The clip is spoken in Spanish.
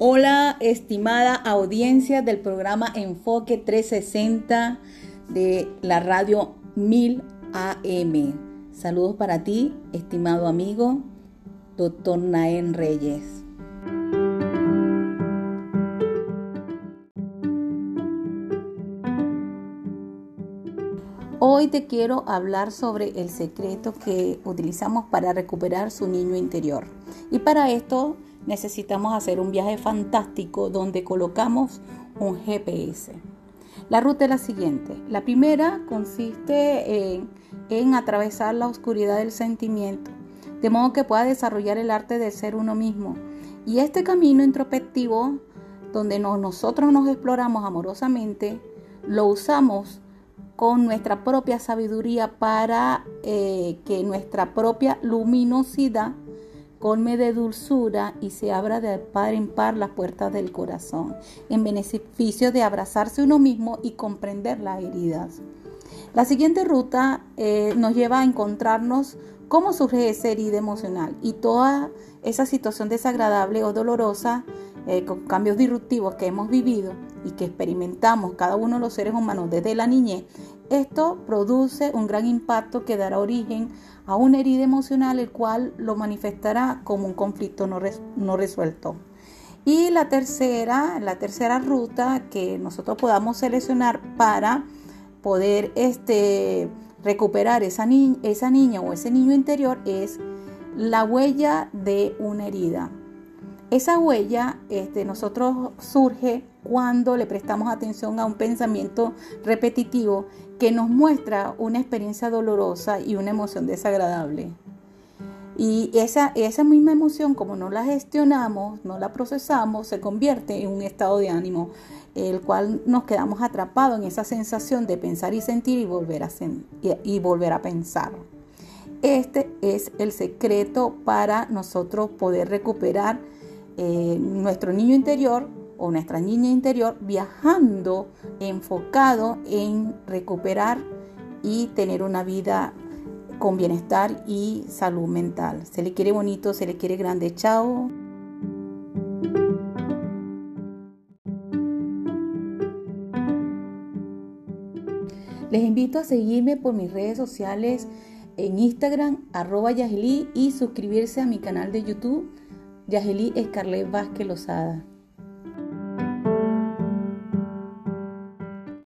Hola, estimada audiencia del programa Enfoque 360 de la radio 1000 AM. Saludos para ti, estimado amigo, doctor Naén Reyes. Hoy te quiero hablar sobre el secreto que utilizamos para recuperar su niño interior. Y para esto necesitamos hacer un viaje fantástico donde colocamos un GPS. La ruta es la siguiente. La primera consiste en, atravesar la oscuridad del sentimiento, de modo que pueda desarrollar el arte de ser uno mismo. Y este camino introspectivo, donde nosotros nos exploramos amorosamente, lo usamos con nuestra propia sabiduría para eh, que nuestra propia luminosidad colme de dulzura y se abra de par en par las puertas del corazón, en beneficio de abrazarse uno mismo y comprender las heridas. La siguiente ruta eh, nos lleva a encontrarnos cómo surge esa herida emocional y toda esa situación desagradable o dolorosa eh, con cambios disruptivos que hemos vivido y que experimentamos cada uno de los seres humanos desde la niñez, esto produce un gran impacto que dará origen a una herida emocional, el cual lo manifestará como un conflicto no, resuelto. Y la tercera, la tercera ruta que nosotros podamos seleccionar para poder este, recuperar esa, esa niña o ese niño interior es la huella de una herida. Esa huella este, nosotros surge cuando le prestamos atención a un pensamiento repetitivo que nos muestra una experiencia dolorosa y una emoción desagradable. Y esa, esa misma emoción, como no la gestionamos, no la procesamos, se convierte en un estado de ánimo, el cual nos quedamos atrapados en esa sensación de pensar y sentir y volver a, y volver a pensar. Este es el secreto para nosotros poder recuperar eh, nuestro niño interior o nuestra niña interior viajando enfocado en recuperar y tener una vida con bienestar y salud mental. Se le quiere bonito, se le quiere grande. Chao. Les invito a seguirme por mis redes sociales en Instagram, arroba y suscribirse a mi canal de YouTube Yageli Escarlet Vázquez Lozada.